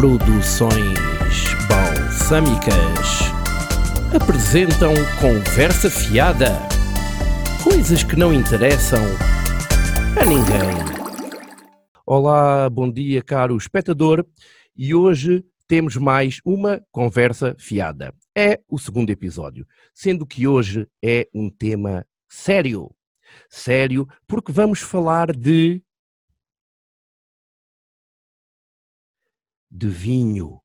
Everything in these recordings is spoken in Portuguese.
Produções Balsâmicas apresentam Conversa Fiada. Coisas que não interessam a ninguém. Olá, bom dia, caro espectador. E hoje temos mais uma conversa fiada. É o segundo episódio, sendo que hoje é um tema sério. Sério, porque vamos falar de de vinho.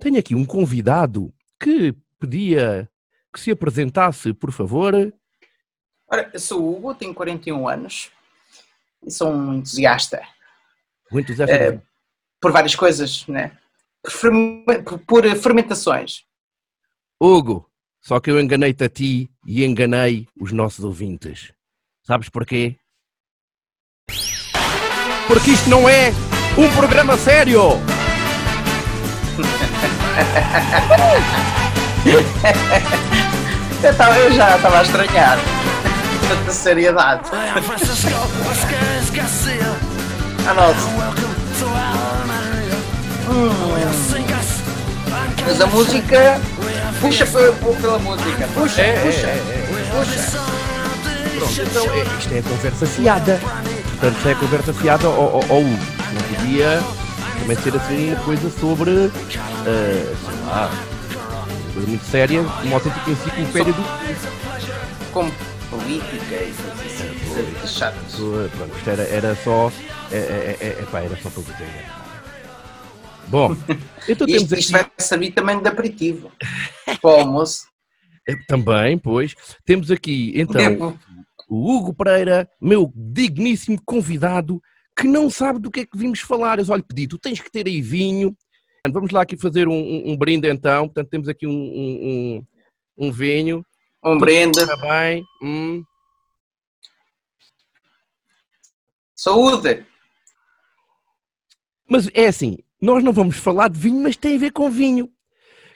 Tenho aqui um convidado que pedia que se apresentasse, por favor. Ora, eu sou o Hugo, tenho 41 anos e sou um entusiasta. Um entusiasta Eh, por várias coisas, né? Por- por fermentações. Hugo, só que eu enganei-te a ti e enganei os nossos ouvintes. Sabes porquê? Porque isto não é um programa sério! Eu, tava- eu já estava a estranhar tanta seriedade. Ah, nossa. Hum. Mas a música puxa pe- pe- pela música. Puxa, É, é, puxa. é, é. puxa. Pronto, então é- isto é conversa fiada. Portanto, isto é conversa fiada ao, ao Hugo. Não podia também ser assim uma coisa sobre, eh, sei lá, uma coisa muito séria, uma autêntica enciclopédia do Como política e assim, chatas. Pronto, isto era, era só. É, é, é, é, pá, era só para vos enganar. Bom, então temos Isto, aqui. isto vai servir também de aperitivo para o almoço. eh, Também, pois. Temos aqui, então, o Hugo Pereira, meu digníssimo convidado, que não sabe do que é que vimos falar. Eu lhe pedi, tu tens que ter aí vinho. Vamos lá aqui fazer um, um- um brinde então. Portanto, temos aqui um, um, um, um vinho. Um brinde. Está bem. Hum. Saúde! Mas é assim, nós não vamos falar de vinho, mas tem a ver com vinho.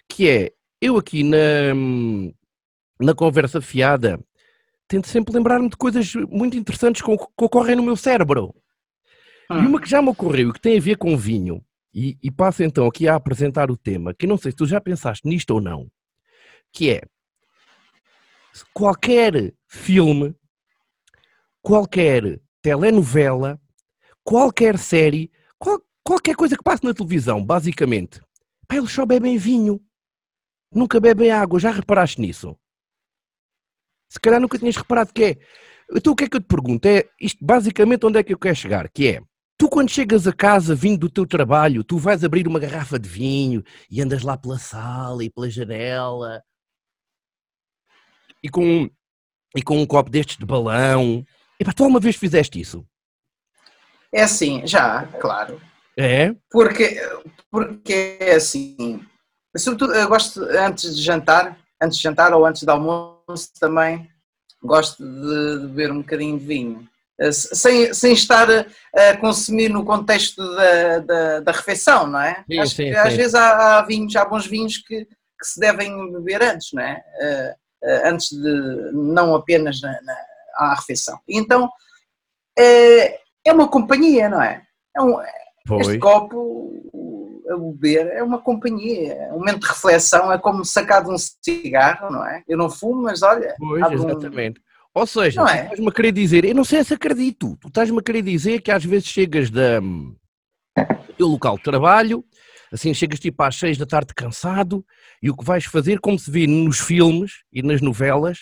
Que é, eu aqui na, na conversa fiada, tento sempre lembrar-me de coisas muito interessantes que, que ocorrem no meu cérebro. E Hum. uma que já me ocorreu e que tem a ver com vinho, e, e passo então aqui a apresentar o tema, que eu não sei se tu já pensaste nisto ou não, que é qualquer filme, qualquer telenovela, qualquer série, qual- qualquer coisa que passe na televisão, basicamente, pá, eles só bebem vinho, nunca bebem água, já reparaste nisso? Se calhar nunca tinhas reparado que é. Então o que é que eu te pergunto? É isto basicamente onde é que eu quero chegar? Que é, tu quando chegas a casa vindo do teu trabalho, tu vais abrir uma garrafa de vinho e andas lá pela sala e pela janela e com, um- e com um copo destes de balão. Epá, tu alguma vez fizeste isso? É assim, já, claro. É? Porque, porque é assim. Sobretudo, eu gosto antes de jantar, antes de jantar ou antes do almoço também, gosto de, de beber um bocadinho de vinho. Eh, Sem, sem estar a, a consumir no contexto da, da, da refeição, não é? Sim, Acho sim, que sim. às vezes há, há vinhos, há bons vinhos que, que se devem beber antes, não é? Eh, eh, antes de, não apenas na, na, à refeição. Então, é, é uma companhia, não é? É um, este copo a beber é uma companhia, é um momento de reflexão, é como sacar de um cigarro, não é? Eu não fumo, mas olha, Pois, abre um- exatamente. Ou seja, Não tu é? estás-me a querer dizer, eu não sei se acredito, tu estás-me a querer dizer que às vezes chegas da, do teu local de trabalho, assim chegas tipo às seis da tarde cansado, e o que vais fazer, como se vê nos filmes e nas novelas,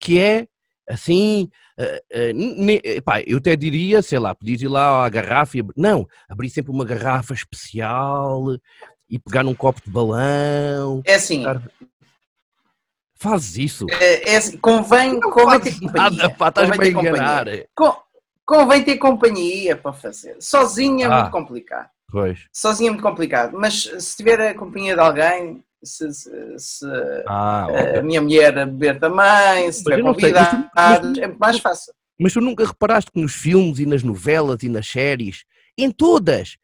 que é assim, eh, eh, ne- epá, eu até diria, sei lá, podias ir lá à garrafa e não, abrir sempre uma garrafa especial e pegar num copo de balão, é assim, Claro. Fazes isso. é, é assim, convém, Não convém ter companhia. nada, pá, estás-me a convém enganar. Com- convém ter companhia para fazer. Sozinho é Ah. muito complicado. Pois. Sozinho é muito complicado, mas se tiver a companhia de alguém, se, se- se Ah, a minha mulher a beber também, se Mas tiver tu- é mais fácil. Mas tu nunca reparaste que nos filmes e nas novelas e nas séries, em todas,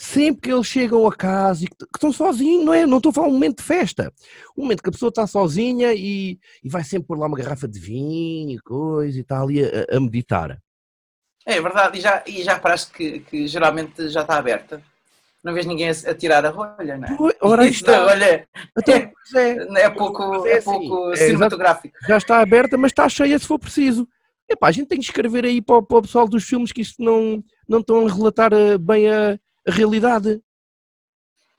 sempre que eles chegam a casa e que, estão sozinhos, não é? Não estou a falar um momento de festa. Um momento que a pessoa está sozinha e, e vai sempre pôr lá uma garrafa de vinho e coisa e tal, ali a, a meditar. É verdade, e já, e já parece que, que geralmente já está aberta. não vês ninguém a, a tirar a rolha, não é? Ora está. da rolha Então, pois é, é pouco, é é assim, pouco é cinematográfico. já está aberta, mas está cheia se for preciso. Epá, a gente tem que escrever aí para, o- para o pessoal dos filmes que isto não, não estão a relatar eh, bem a, a realidade.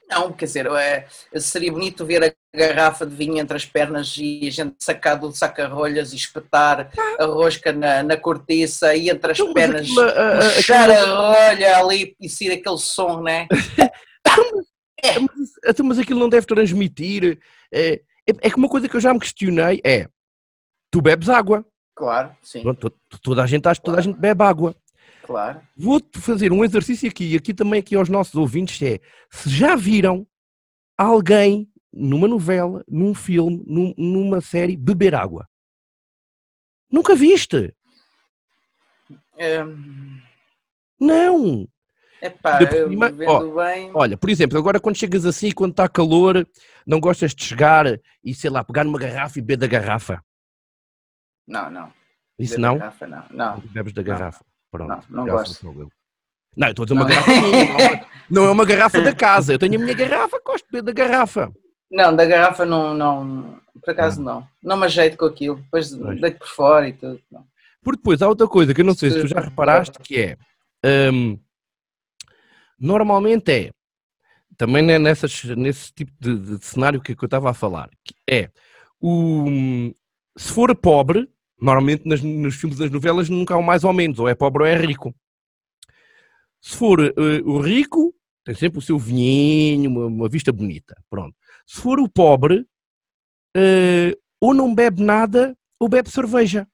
Não, quer dizer, é, seria bonito ver a garrafa de vinho entre as pernas e a gente sacar do saca-rolhas e espetar a rosca na, na cortiça e entre as Então, mas pernas aquilo, a- a- a- puxar a rolha ali e sair aquele som, né? Então, mas aquilo não deve transmitir. É, é, é que uma coisa que eu já me questionei é: tu bebes água. Claro, sim, Pronto, to- toda a gente acha que toda a gente bebe água. Claro. Vou-te fazer um exercício aqui, e aqui também aqui aos nossos ouvintes, é se já viram alguém numa novela, num filme, num- numa série, beber água. Nunca viste? Hum, Não! epá, eu cima, vendo bem. Olha, por exemplo, agora quando chegas assim, quando está calor, não gostas de chegar e, sei lá, pegar numa garrafa e beber da garrafa. Não, não. Isso não? garrafa, não. Não. Bebes da garrafa. Pronto. Não, não gosto. Não, eu estou a dizer uma Não. garrafa não é uma- não é uma garrafa da casa. Eu tenho a minha garrafa, gosto da garrafa. Não, da garrafa não, não. Por acaso não. Não me ajeito com aquilo. Depois Pois. deito por fora e tudo. Não. Porque depois há outra coisa que eu não sei se tu já reparaste, que é hum, normalmente é também né, nessas, nesse tipo de, de cenário que, que eu estava a falar, que é o, se for pobre, normalmente nas- nos filmes das novelas nunca há um mais ou menos, ou é pobre ou é rico. Se for eh, o rico, tem sempre o seu vinhinho, uma, uma vista bonita, pronto. Se for o pobre, eh, ou não bebe nada ou bebe cerveja.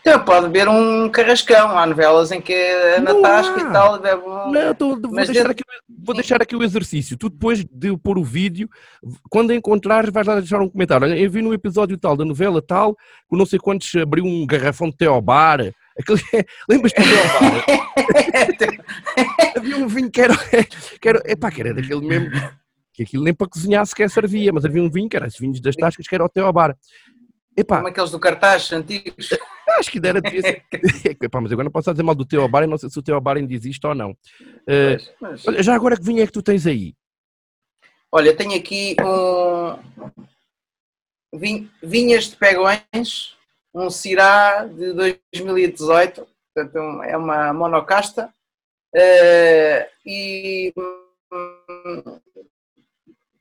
Então, pode beber um carrascão. Há novelas em que a Natasca e tal bebe um. Não, tô- vou, Mas deixar aqui, vou deixar aqui o exercício. Tu depois de pôr o vídeo, quando encontrares, vais lá deixar um comentário. Olha, eu vi no episódio tal da novela tal, com não sei quantos abriu um garrafão de Teobar. Aquele, lembras-te do Teobar? Havia um vinho que era, que era, epá, que era daquele mesmo, que aquilo nem para cozinhar sequer servia, mas havia um vinho que era esses vinhos das tascas que era o Teobar. Epá, Como aqueles do cartaz antigos. acho que dera devia ser- Epá, mas agora não posso dizer mal do Teobar e não sei se o Teobar ainda existe ou não. Pois, mas- Olha, já agora que vinho é que tu tens aí? Olha, tenho aqui um. vin- Vinhas de Pegões, um Cirá de 2018, portanto é uma monocasta, eh, e hum,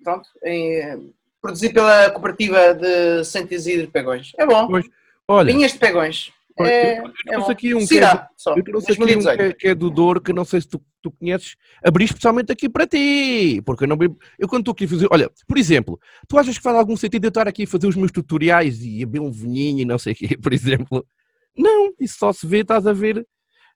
pronto, eh, produzido pela cooperativa de Santo Isidro de Pegões. É bom, Pois, Olha, Vinhas de Pegões. olha, É, eu- é trouxe bom. aqui um que é Cirá, só, eu trouxe aqui um que 2018. é, que é do Douro, que não sei se tu, tu conheces, abri especialmente aqui para ti, porque eu não. Eu quando estou aqui a fazer. Olha, por exemplo, tu achas que faz algum sentido eu estar aqui a fazer os meus tutoriais e a beber um vinhinho e não sei o quê, por exemplo? Não, isso só se vê, estás a ver.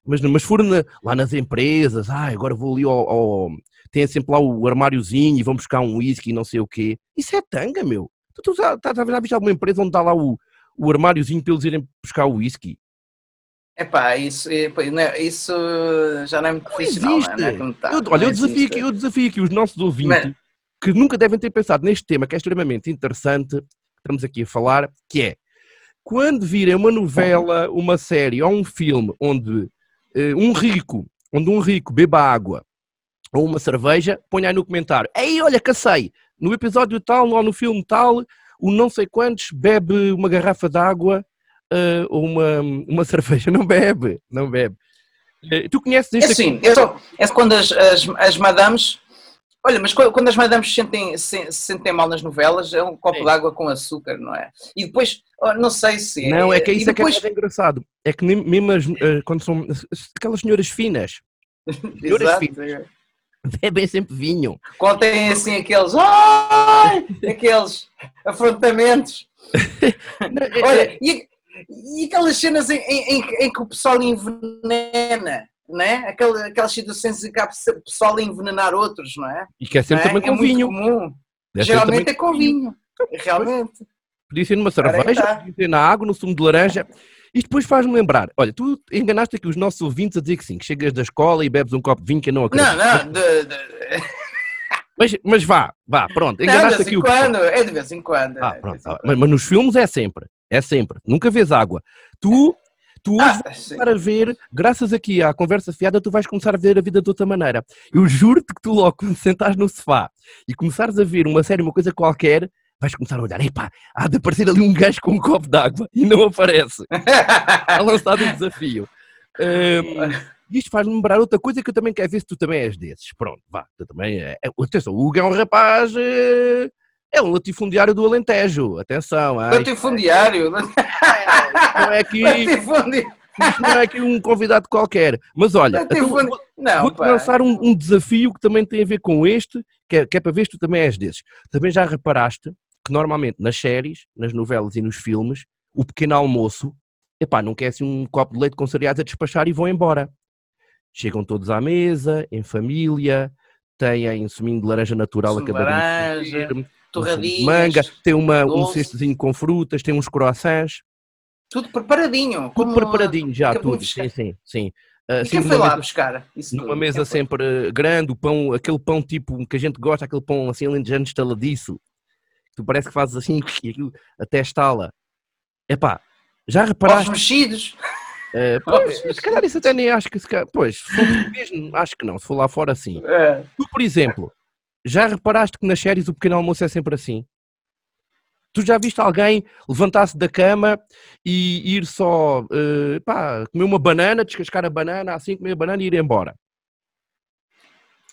Mas, não- mas for na- lá nas empresas, ah, agora vou ali ao, ao- Tem sempre lá o armáriozinho e vão buscar um whisky e não sei o quê. Isso é tanga, meu. Tu, tu já, já, já viste alguma empresa onde está lá o, o armáriozinho para eles irem buscar o whisky? Epá, isso, não é- isso já não é muito Não profissional, existe. não é? Como tá, Eu- não olha, eu existe. desafio, aqui, eu desafio aqui os nossos ouvintes Mas- que nunca devem ter pensado neste tema que é extremamente interessante, que estamos aqui a falar, que é quando virem uma novela, uma série ou um filme onde um rico, onde um rico beba água ou uma cerveja, ponha aí no comentário. Ei, olha, cacei, no episódio tal ou no filme tal, o não sei quantos bebe uma garrafa de água eh, ou uma, uma cerveja. Não bebe, não bebe. Eh, tu conheces É este assim, eu só- é quando as, as, as madames. Olha, mas quando as madames se sentem, se, se sentem mal nas novelas, é um copo de água com açúcar, não é? E depois, oh, não sei se. Não, é que e isso depois, é que é engraçado. É que mesmo as, eh, quando são as- aquelas senhoras finas, senhoras Exato. finas, bebem sempre vinho. Quando tem assim aqueles. Ai! aqueles afrontamentos. É- é- Olha, e, e aquelas cenas em, em- em- em que o pessoal envenena, não é? Aquelas, situações em que há pessoal a envenenar outros, não é? e quer ser Não é? também É com muito vinho. comum. Deve Geralmente também é com vinho. Realmente. Podia ser numa cerveja, está. podia ser na água, no sumo de laranja. Isto depois faz-me lembrar. Olha, tu enganaste aqui os nossos ouvintes a dizer que sim, que chegas da escola e bebes um copo de vinho que eu não acredito. Não, não, de, de, Mas, mas vá, vá, pronto. não, Enganaste vez aqui o quando. É de vez em quando. Ah, é pronto, vez em tá. quando. mas, mas nos filmes é sempre, é sempre. Nunca vês água. Tu, tu hoje ah, vais começar a ver, graças aqui à conversa fiada, tu vais começar a ver a vida de outra maneira. Eu juro-te que tu logo, quando sentares no sofá e começares a ver uma série, uma coisa qualquer, vais começar a olhar, epá, há de aparecer ali um gajo com um copo d'água e não aparece. Está lançado um desafio. Um, isto faz-me lembrar outra coisa que eu também quero ver se tu também és desses. Pronto, vá, tu também é. atenção, o Hugo é um rapaz. É, é um latifundiário do Alentejo. Atenção. Latifundiário? Não é que. não é aqui um convidado qualquer. Mas olha, vou, vou-te lançar um, um, desafio que também tem a ver com este, que é, que é para ver se tu também és desses. Também já reparaste que normalmente nas séries, nas novelas e nos filmes, o pequeno almoço, epá, não quer assim um copo de leite com cereais a despachar e vão embora. Chegam todos à mesa, em família, têm suminho de laranja natural a de torradinhas, manga, tem uma, um cestozinho com frutas, tem uns croissants. Tudo preparadinho. Tudo preparadinho já, tudo. Sim, sim, sim. Uh, quem foi lá mesa, buscar isso Numa tudo? mesa sempre grande, o pão, aquele pão tipo que a gente gosta, aquele pão assim alentejano estaladiço, tu parece que fazes assim e aquilo até estala. Epá, já reparaste? Os mexidos. É, pois, se calhar isso até nem acho que se calhar, pois, se for mesmo, acho que não, se for lá fora assim. É. Tu, por exemplo, já reparaste que nas séries o pequeno almoço é sempre assim? Tu já viste alguém levantar-se da cama e ir só uh, pá, comer uma banana, descascar a banana, assim comer a banana e ir embora?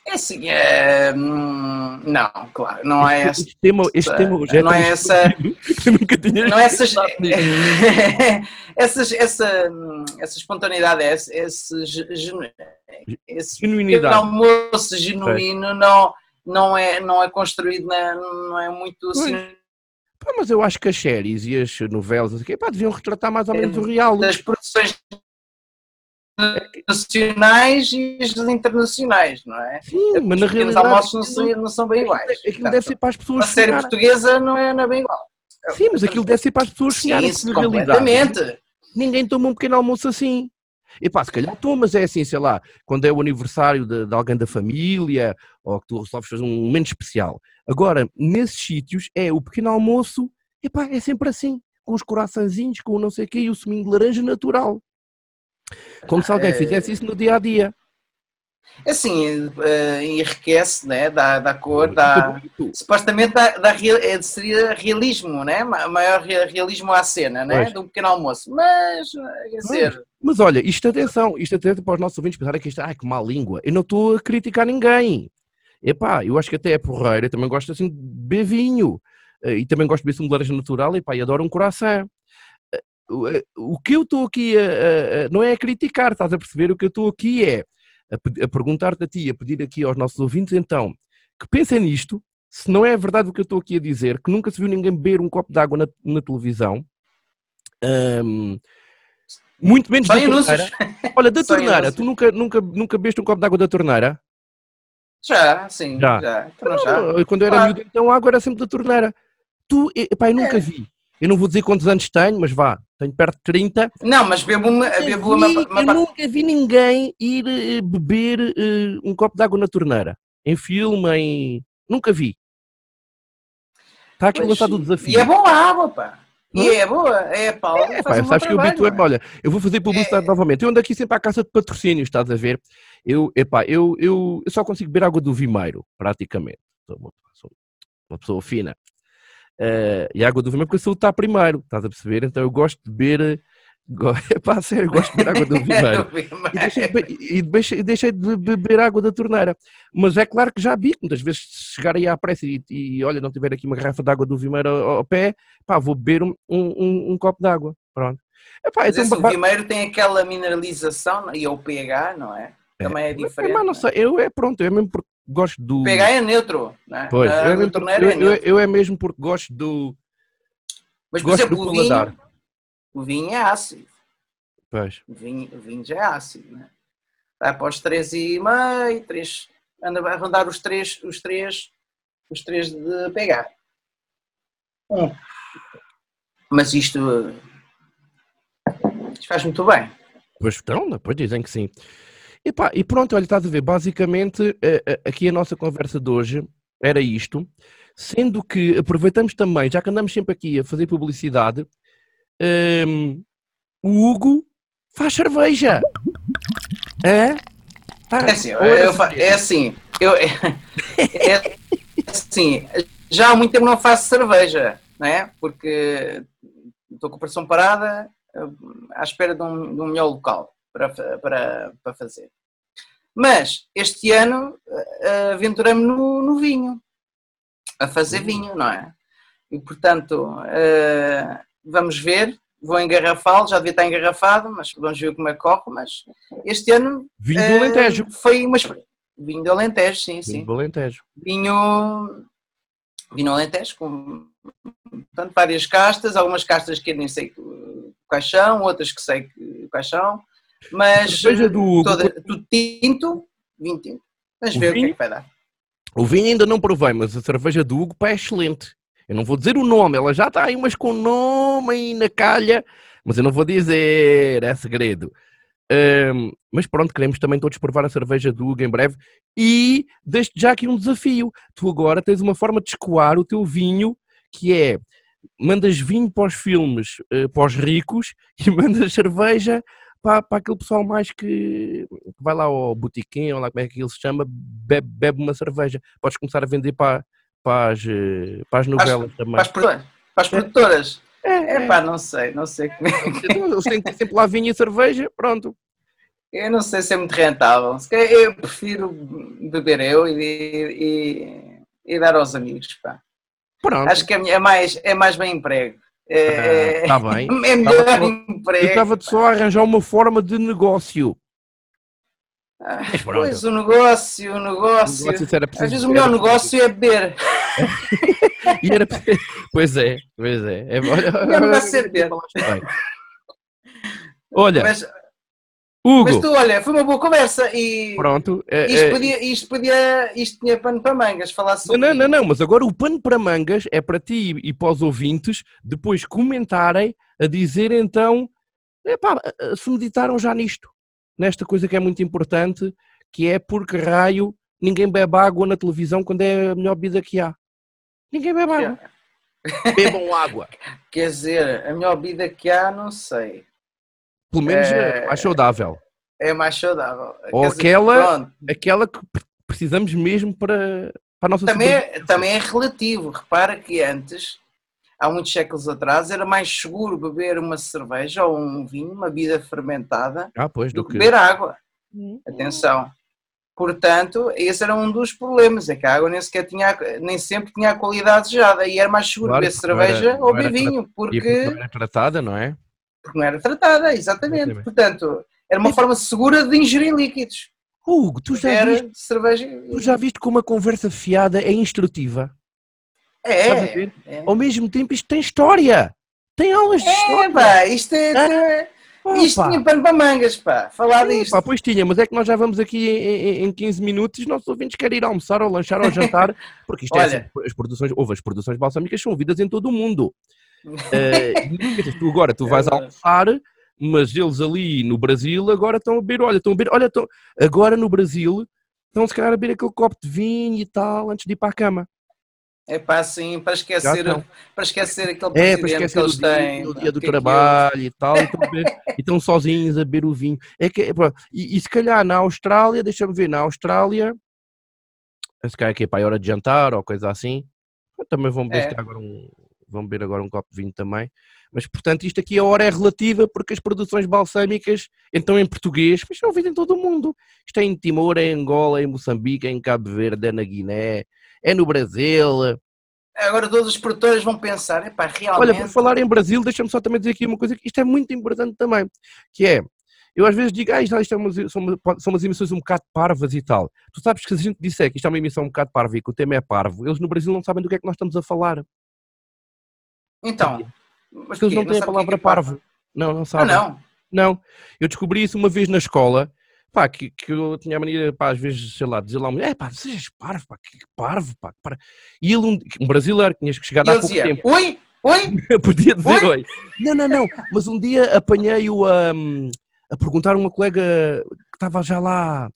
É assim, é... Não, claro, não é essa. Este tema, este tema já não é essa. nunca tinha não é essas, essas, essa, essa espontaneidade, esse, esse, esse genuinidade. almoço genuíno não, não, é, não é construído, na, não é muito assim. Pá, mas eu acho que as séries e as novelas assim, pá, deviam retratar mais ou menos é, o real. Das produções nacionais e as internacionais, não é? Sim, mas na realidade. Os almoços não, são, não são bem iguais. Aquilo Portanto, deve ser para as pessoas. A série portuguesa não é, não é bem igual. Sim, mas aquilo deve ser para as pessoas Sim, isso, completamente. Ninguém toma um pequeno almoço assim. E pá, se calhar tomas, é assim, sei lá, quando é o aniversário de, de alguém da família, ou que tu resolves fazer um momento especial. Agora, nesses sítios, é o pequeno almoço, e pá, é sempre assim, com os coraçãozinhos, com o não sei o quê, e o suminho de laranja natural. Como se alguém é. fizesse isso no dia a dia. É assim, uh, enriquece, né? dá, dá cor, dá. Supostamente dá, dá é, seria realismo, né? maior realismo à cena, né? de um pequeno almoço. Mas, quer dizer. Mas, olha, isto atenção, isto até para os nossos ouvintes pensarem que isto, ai que má língua. Eu não estou a criticar ninguém. Epá, eu acho que até é porreira, eu também gosto assim de beber vinho. Eh, e também gosto de beber de laranja natural, epá, e adoro um coração. Eh, o que eu estou aqui a, a, a, não é a criticar, estás a perceber? O que eu estou aqui é a, perguntar-te a ti, a pedir aqui aos nossos ouvintes, então, que pensem nisto, se não é verdade o que eu estou aqui a dizer, que nunca se viu ninguém beber um copo de água na, na televisão, um, muito menos da torneira. Olha, da torneira, tu nunca, nunca, nunca bebeste um copo de água da torneira? Já, sim, já. já. Então, já. Quando eu era ah. miúdo, então a água era sempre da torneira. Tu, epá, eu nunca é. vi. Eu não vou dizer quantos anos tenho, mas vá, tenho perto de 30. Não, mas bebo uma. Bebo uma, uma, eu nunca vi ninguém ir uh, beber uh, um copo de água na torneira. Em filme, em. Nunca vi. Está aqui lançado o desafio. E é boa a água, pá. E é boa, é pá. É, pá, sabes que eu habituei olha, eu vou fazer publicidade é. novamente. Eu ando aqui sempre à caça de patrocínios, estás a ver? Eu, epá, eu, eu, eu só consigo beber água do Vimeiro, praticamente. Sou uma, sou uma pessoa fina. Uh, e a água do Vimeiro porque a saúde está primeiro, estás a perceber? Então eu gosto de beber. É pá, sério, gosto de beber água do Vimeiro. e, deixei de, e deixei, deixei de beber água da torneira. Mas é claro que já vi, muitas vezes chegar aí à pressa e, e olha, não tiver aqui uma garrafa de água do Vimeiro ao, ao pé, pá, vou beber um, um, um copo de água. Pronto. Epá, então, esse, o Vimeiro tem aquela mineralização e o pH, não é? Também é, é diferente. Mas não sei, eu é pronto, eu é mesmo porque gosto do. Pegar é neutro, né? Pois, eu, é mesmo, eu, é eu, eu, é mesmo porque gosto do. Mas, por gosto exemplo, do o vinho, o vinho é ácido. Pois. O vinho, o vinho já é ácido, né? Vai para os 3,5, 3, anda a rondar os 3, os 3, os 3 de pegar. Hum. Mas isto, isto faz muito bem. Pois então, depois dizem que sim. E, pá, e pronto, olha, estás a ver, basicamente aqui a nossa conversa de hoje era isto, sendo que aproveitamos também, já que andamos sempre aqui a fazer publicidade, um, o Hugo faz cerveja. É? Ah, é assim, eu, eu, é assim, eu, é, é, assim, já há muito tempo não faço cerveja, não é? Porque estou com a pressão parada à espera de um, de um melhor local para, para, para fazer. Mas este ano aventuramos no, no vinho, a fazer uhum. vinho, não é? E portanto, vamos ver vou engarrafá-lo, já devia estar engarrafado, mas vamos ver como é que corre, mas este ano... Vinho do Alentejo. Uh, foi uma Vinho do Alentejo, sim, vinho sim. Vinho do Alentejo. Vinho... Vinho Alentejo, com portanto, várias castas, algumas castas que eu nem sei quais são, outras que sei quais são, mas do... toda, tudo tinto, vinho tinto. Vamos ver o, vinho, o que é que vai dar. O vinho ainda não provei, mas a cerveja do Hugo pá, é excelente. Eu não vou dizer o nome, ela já está aí, mas com nome aí na calha, mas eu não vou dizer, é segredo. Um, mas pronto, queremos também todos provar a cerveja do Hugo em breve. E deixo já aqui um desafio. Tu agora tens uma forma de escoar o teu vinho, que é mandas vinho para os filmes, uh, para os ricos, e mandas cerveja para, para aquele pessoal mais que, que vai lá ao botiquim, ou lá como é que ele se chama, bebe, bebe uma cerveja. Podes começar a vender para, para as, para as novelas também. Para as, para as produtoras. É, é pá, não sei, não sei como é que... Eles têm que ter sempre lá vinho e cerveja, pronto. Eu não sei se é muito rentável. Eu prefiro beber eu e, e, e dar aos amigos, pá. Pronto. Acho que é, é mais, é mais bem emprego. É, está bem. É melhor estava, emprego. Eu estava só a arranjar uma forma de negócio. Ah, pois o negócio, o negócio. O negócio Às vezes o melhor negócio é beber. e era... Pois é, pois é. é... Olha, não ser beber. Olha, mas, Hugo. Mas tu, olha, foi uma boa conversa e. Pronto. É, isto, é... Podia, isto podia. Isto tinha pano para mangas, falar sobre. Não, não, não, mas agora o pano para mangas é para ti e para os ouvintes depois comentarem a dizer então. Epá, se meditaram já nisto nesta coisa que é muito importante, que é porque raio ninguém bebe água na televisão quando é a melhor bebida que há. Ninguém bebe água. Bebam água. Quer dizer, a melhor bebida que há, não sei. Pelo menos é, é mais saudável. É mais saudável. Ou Quer aquela, dizer, aquela que precisamos mesmo para, para a nossa também é, também é relativo. Repara que antes há muitos séculos atrás, era mais seguro beber uma cerveja ou um vinho, uma bebida fermentada, ah, pois, do, do que beber água. Hum. Atenção. Portanto, esse era um dos problemas, é que a água nem sequer tinha, nem sempre tinha a qualidade desejada e era mais seguro claro, beber cerveja era, ou beber vinho, porque... porque não era tratada, não é? Porque não era tratada, exatamente. exatamente. Portanto, era uma forma segura de ingerir líquidos. Hugo, tu já, viste, cerveja... tu já viste como a conversa fiada é instrutiva? É, é, Ao mesmo tempo, isto tem história. Tem aulas de é, história. Pá, isto é. é isto tinha pano para mangas, pá. Falar disto. Pá, pois tinha, mas é que nós já vamos aqui em, em 15 minutos e os nossos ouvintes querem ir almoçar ou lanchar ou jantar, porque isto é Olha. é assim, as produções, houve as produções balsâmicas são ouvidas em todo o mundo. uh, tu agora tu vais é almoçar, mas eles ali no Brasil agora estão a beber, olha, estão a beber, olha, estão, agora no Brasil estão se calhar a beber aquele copo de vinho e tal antes de ir para a cama. É para assim, para esquecer, para esquecer aquele é, para esquecer que eles têm. O dia do é trabalho e tal, e estão, e estão, sozinhos a beber o vinho. É que, e, e se calhar na Austrália, deixa-me ver, na Austrália, se calhar aqui é para a hora de jantar ou coisa assim, também vão beber é. agora um, vão beber agora um copo de vinho também. Mas, portanto, isto aqui a hora é relativa porque as produções balsâmicas, então em português, mas são ouvidas em todo o mundo. Isto é em Timor, é em Angola, é em Moçambique, é em Cabo Verde, é na Guiné, é no Brasil. Agora todos os produtores vão pensar, epá, realmente... Olha, por falar em Brasil, deixa-me só também dizer aqui uma coisa que isto é muito importante também, que é, eu às vezes digo, ah, isto, isto é uma, são, são umas emissões um bocado parvas e tal. Tu sabes que se a gente disser que isto é uma emissão um bocado parva e que o tema é parvo, eles no Brasil não sabem do que é que nós estamos a falar. Então, mas eles não têm a palavra é, é parvo. Não, não sabem. Ah, não? Não. Eu descobri isso uma vez na escola pá, que, que eu tinha a mania, pá, às vezes, sei lá, dizer lá, é pá, sejas parvo, pá, que parvo, pá, para. E ele, um, um brasileiro, tinhas que chegar há pouco dizia, tempo. Oi, oi! Podia dizer oi? oi. Não, não, não, mas um dia apanhei-o a, a perguntar a uma colega que estava já lá,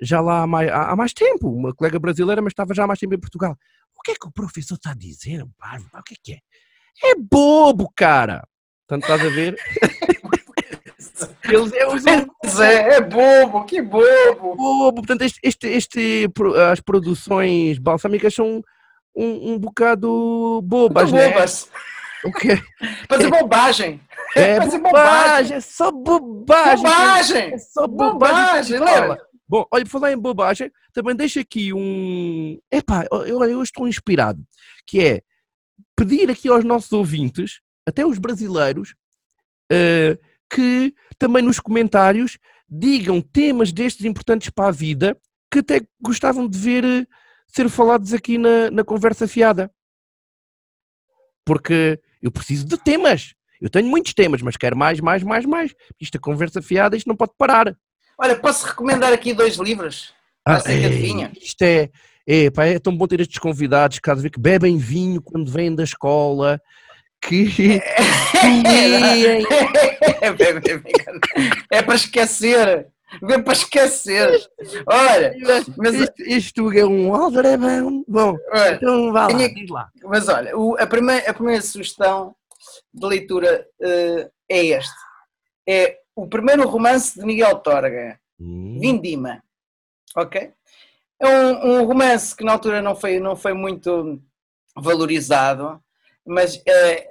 já lá há mais, há mais tempo, uma colega brasileira, mas estava já há mais tempo em Portugal. O que é que o professor está a dizer, parvo, pá, o que é que é? É bobo, cara! Portanto, estás a ver? Eles é, Pois é, é bobo, que bobo. bobo. Portanto, este, este, este, as produções balsâmicas são um, um bocado bobas, Muito né? bobas. O quê? Fazer bobagem. É Fazer bobagem, é só bobagem. Bobagem. É só bobagem. Bobagem, lembra? Bom, olha, falar em bobagem, também deixa aqui um. Epá, eu, eu estou inspirado, que é pedir aqui aos nossos ouvintes, até os brasileiros, eh, que também nos comentários digam temas destes importantes para a vida que até gostavam de ver eh, ser falados aqui na, na conversa fiada. Porque eu preciso de temas. Eu tenho muitos temas, mas quero mais, mais, mais, mais. Isto é conversa fiada, isto não pode parar. Olha, posso recomendar aqui dois livros? Ei, vinho. Isto é, é, pá, é tão bom ter estes convidados cada vez que bebem vinho quando vêm da escola, que. É, bem, bem. É para esquecer. É para esquecer. Olha, mas, Isto, isto é um aldrabão. Bom, olha, então vá lá, lá. mas olha, o- a, primeira, a primeira sugestão de leitura eh, é este. É o primeiro romance de Miguel Torga, Hum, Vindima. Ok? É um, um romance que na altura não foi, não foi muito valorizado, mas eh,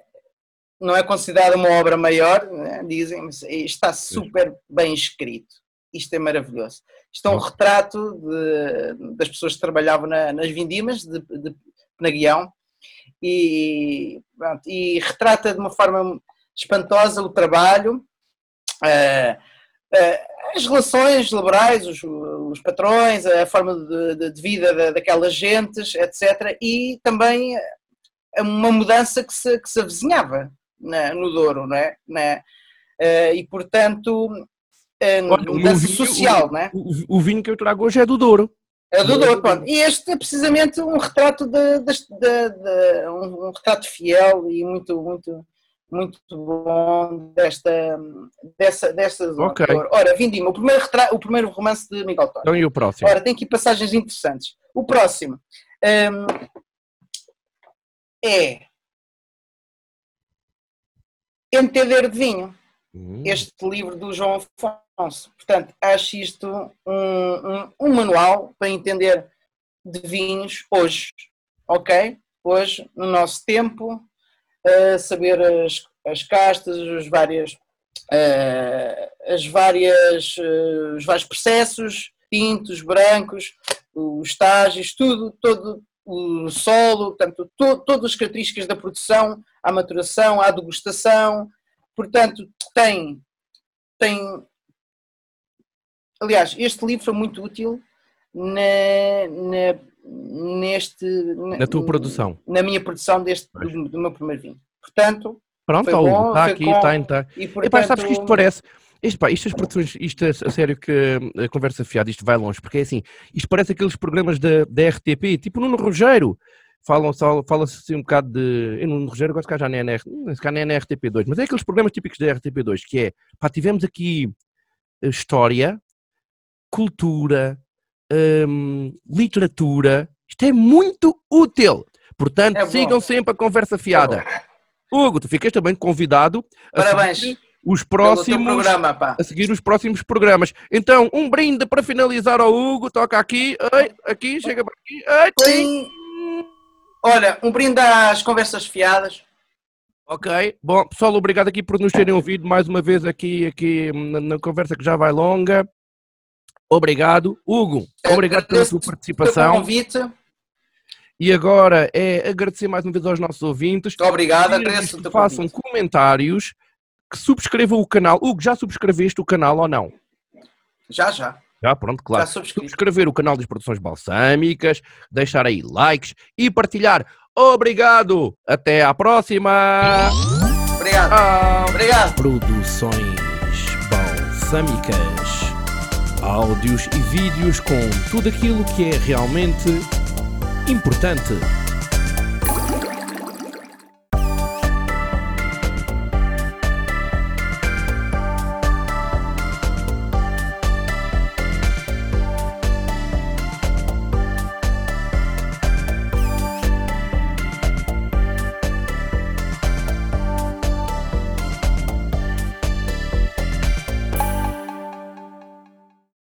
não é considerado uma obra maior, né, dizem, mas está super bem escrito. Isto é maravilhoso. Isto é um retrato de- das pessoas que trabalhavam na- nas vindimas de, de Penaguião e, pronto, e retrata de uma forma espantosa o trabalho, eh, eh, as relações laborais, os, os patrões, a forma de, de- vida da- daquelas gentes, etc. E também uma mudança que se, que se avizinhava na- no Douro, não é? Na- eh, e, portanto, Olha, o mudança vinho- social, não é? O, o vinho que eu trago hoje é do Douro. É do Douro, pronto. E este é precisamente um retrato de, das- de- de- um, um retrato fiel e muito, muito, muito bom desta, dessa, desta zona. Ok. Ora, Vindima, o primeiro, o primeiro romance de Miguel Torres. Então e o próximo? Ora, tem aqui passagens interessantes. O próximo hum, é Entender de Vinho Hum, este livro do João Afonso. Portanto, acho isto um, um, um manual para entender de vinhos hoje, ok? Hoje, no nosso tempo, uh, saber as, as castas, as várias, uh, as várias, uh, os vários processos, tintos, brancos, os estágios, tudo, todo o solo, portanto, to, todas as características da produção, a maturação, a degustação, portanto, tem, tem. Aliás, este livro foi muito útil na, na, neste, Na tua produção. Na minha produção deste, do, do meu primeiro vinho. Portanto, Pronto, Hugo, bom, está aqui, com- está, está. e Epá, portanto. sabes que isto parece. Isto, pá, isto as produções, isto é a sério que a conversa fiada, isto vai longe, porque é assim, isto parece aqueles programas da, da RTP, tipo Nuno Rogério, falam fala-se assim um bocado de. Eu Nuno Rogério gosto cá já nem é na, nem é na RTP2, mas é aqueles programas típicos da RTP2, que é, pá, tivemos aqui eh, história, cultura, hum, literatura, isto é muito útil. Portanto, É sigam sempre a conversa fiada. Hugo, tu ficas também convidado Parabéns os próximos programa, pá. a seguir os próximos programas. Então, um brinde para finalizar ao Hugo, toca aqui, ei, aqui, chega para aqui, ei, Olha, um brinde às conversas fiadas. Ok, bom, pessoal, obrigado aqui por nos terem ouvido mais uma vez aqui, aqui na, na conversa que já vai longa. Obrigado. Hugo, obrigado pela Pelo participação. convite. Muito E agora é agradecer mais uma vez aos nossos ouvintes. obrigado, Pedir-lhes agradeço que façam convite. comentários, que subscrevam o canal. Hugo, já subscreveste o canal ou não? Já, já. Já, pronto, claro. Já subscrevi. subscrever o canal das Produções Balsâmicas, deixar aí likes e partilhar. Obrigado! Até à próxima! Obrigado. Obrigado. Produções Balsâmicas. Áudios e vídeos com tudo aquilo que é realmente importante